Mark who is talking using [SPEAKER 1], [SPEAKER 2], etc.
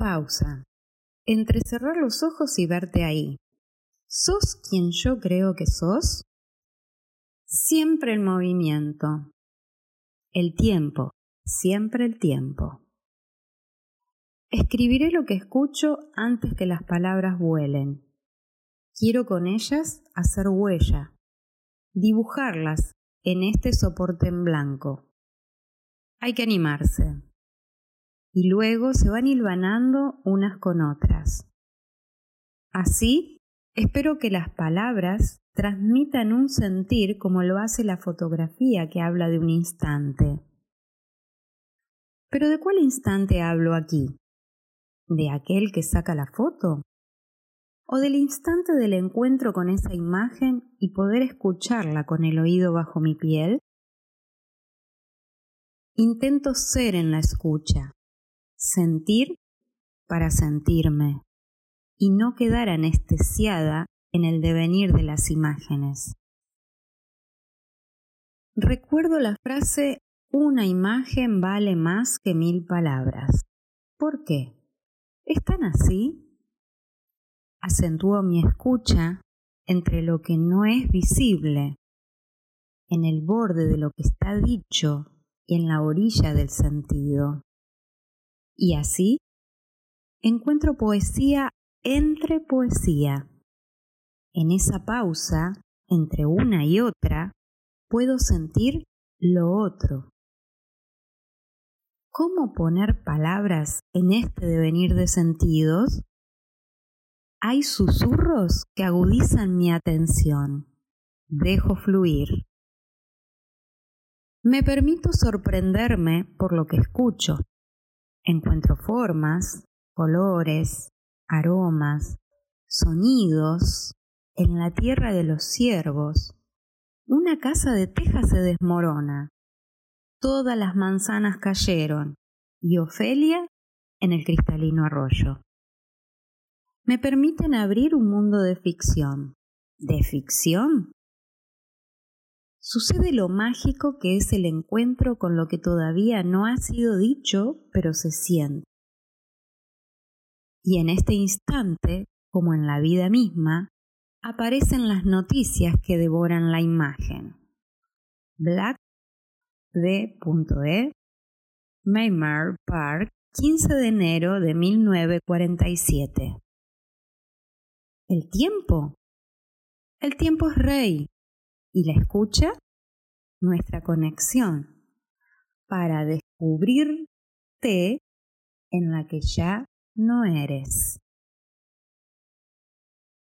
[SPEAKER 1] Pausa. Entre cerrar los ojos y verte ahí. ¿Sos quien yo creo que sos? Siempre el movimiento. El tiempo. Siempre el tiempo. Escribiré lo que escucho antes que las palabras vuelen. Quiero con ellas hacer huella, dibujarlas en este soporte en blanco. Hay que animarse. Y luego se van hilvanando unas con otras. Así, espero que las palabras transmitan un sentir como lo hace la fotografía que habla de un instante. Pero ¿de cuál instante hablo aquí? ¿De aquel que saca la foto? ¿O del instante del encuentro con esa imagen y poder escucharla con el oído bajo mi piel? Intento ser en la escucha, sentir para sentirme y no quedar anestesiada en el devenir de las imágenes. Recuerdo la frase una imagen vale más que mil palabras. ¿Por qué? ¿Es tan así? Acentúo mi escucha entre lo que no es visible, en el borde de lo que está dicho y en la orilla del sentido. Y así encuentro poesía entre poesía. En esa pausa entre una y otra puedo sentir lo otro. ¿Cómo poner palabras en este devenir de sentidos? Hay susurros que agudizan mi atención. Dejo fluir. Me permito sorprenderme por lo que escucho. Encuentro formas, colores, aromas, sonidos en la tierra de los ciervos. Una casa de teja se desmorona todas las manzanas cayeron y Ofelia en el cristalino arroyo. Me permiten abrir un mundo de ficción. ¿De ficción? Sucede lo mágico que es el encuentro con lo que todavía no ha sido dicho, pero se siente. Y en este instante, como en la vida misma, aparecen las noticias que devoran la imagen. Black D.E. Maymar Park, 15 de enero de 1947. ¿El tiempo? El tiempo es rey. ¿Y la escucha? Nuestra conexión para descubrirte en la que ya no eres.